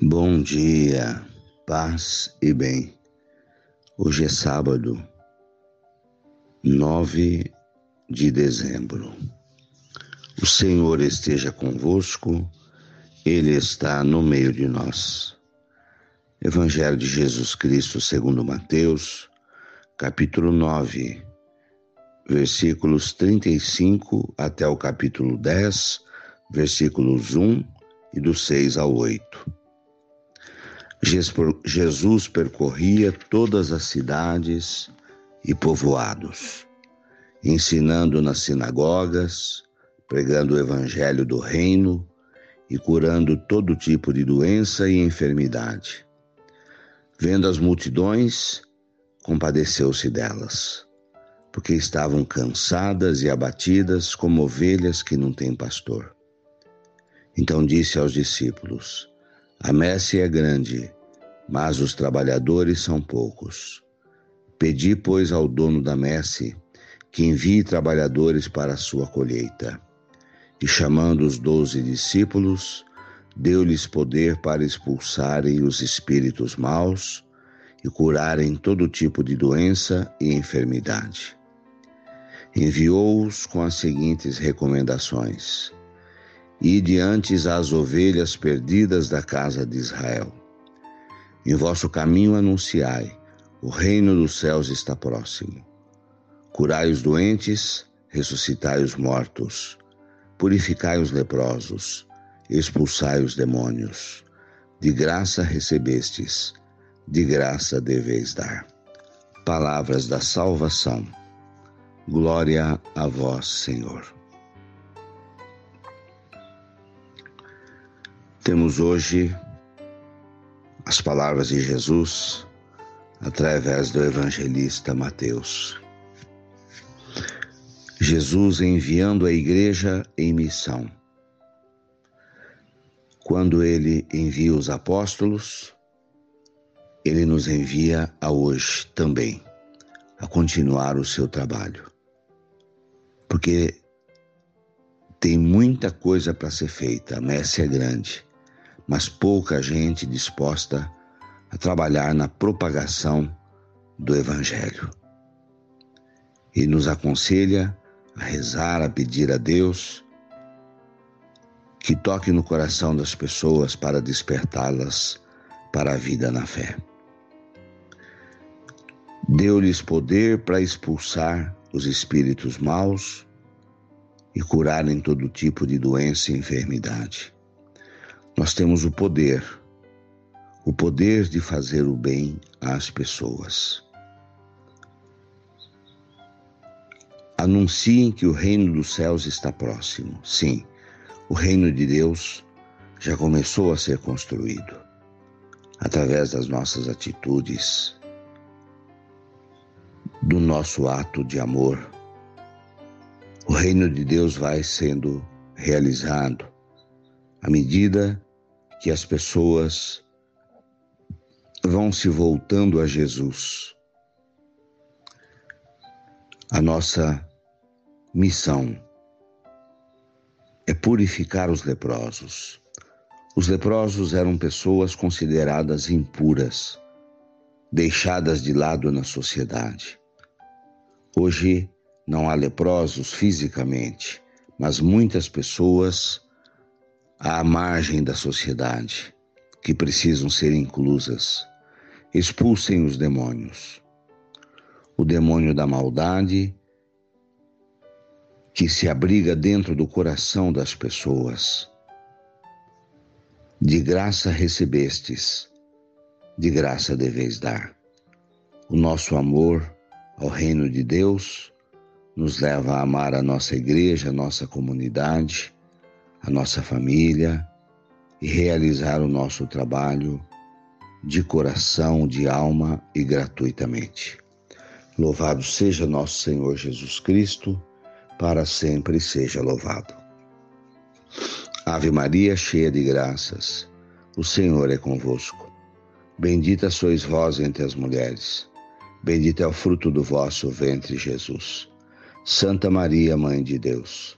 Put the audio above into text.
Bom dia, paz e bem. Hoje é sábado, 9 de dezembro. O Senhor esteja convosco, Ele está no meio de nós. Evangelho de Jesus Cristo segundo Mateus, capítulo 9, versículos 35 até o capítulo 10, versículos 1 e do 6 ao 8. Jesus percorria todas as cidades e povoados, ensinando nas sinagogas, pregando o evangelho do reino e curando todo tipo de doença e enfermidade. Vendo as multidões, compadeceu-se delas, porque estavam cansadas e abatidas como ovelhas que não têm pastor. Então disse aos discípulos: a messe é grande, mas os trabalhadores são poucos. Pedi, pois, ao dono da messe que envie trabalhadores para a sua colheita. E chamando os doze discípulos, deu-lhes poder para expulsarem os espíritos maus e curarem todo tipo de doença e enfermidade. Enviou-os com as seguintes recomendações: e diante as ovelhas perdidas da casa de Israel. Em vosso caminho anunciai: o reino dos céus está próximo. Curai os doentes, ressuscitai os mortos, purificai os leprosos, expulsai os demônios. De graça recebestes, de graça deveis dar. Palavras da salvação. Glória a vós, Senhor. Temos hoje as palavras de Jesus através do evangelista Mateus. Jesus enviando a igreja em missão. Quando ele envia os apóstolos, ele nos envia a hoje também a continuar o seu trabalho. Porque tem muita coisa para ser feita, a messe é grande mas pouca gente disposta a trabalhar na propagação do Evangelho. E nos aconselha a rezar, a pedir a Deus que toque no coração das pessoas para despertá-las para a vida na fé. Deu-lhes poder para expulsar os espíritos maus e curarem todo tipo de doença e enfermidade. Nós temos o poder, o poder de fazer o bem às pessoas. Anunciem que o reino dos céus está próximo. Sim, o reino de Deus já começou a ser construído através das nossas atitudes, do nosso ato de amor. O reino de Deus vai sendo realizado à medida que as pessoas vão se voltando a Jesus. A nossa missão é purificar os leprosos. Os leprosos eram pessoas consideradas impuras, deixadas de lado na sociedade. Hoje não há leprosos fisicamente, mas muitas pessoas à margem da sociedade, que precisam ser inclusas. Expulsem os demônios. O demônio da maldade que se abriga dentro do coração das pessoas. De graça recebestes, de graça deveis dar. O nosso amor ao reino de Deus nos leva a amar a nossa igreja, a nossa comunidade a nossa família e realizar o nosso trabalho de coração, de alma e gratuitamente. Louvado seja nosso Senhor Jesus Cristo, para sempre seja louvado. Ave Maria, cheia de graças, o Senhor é convosco. Bendita sois vós entre as mulheres, bendito é o fruto do vosso ventre, Jesus. Santa Maria, Mãe de Deus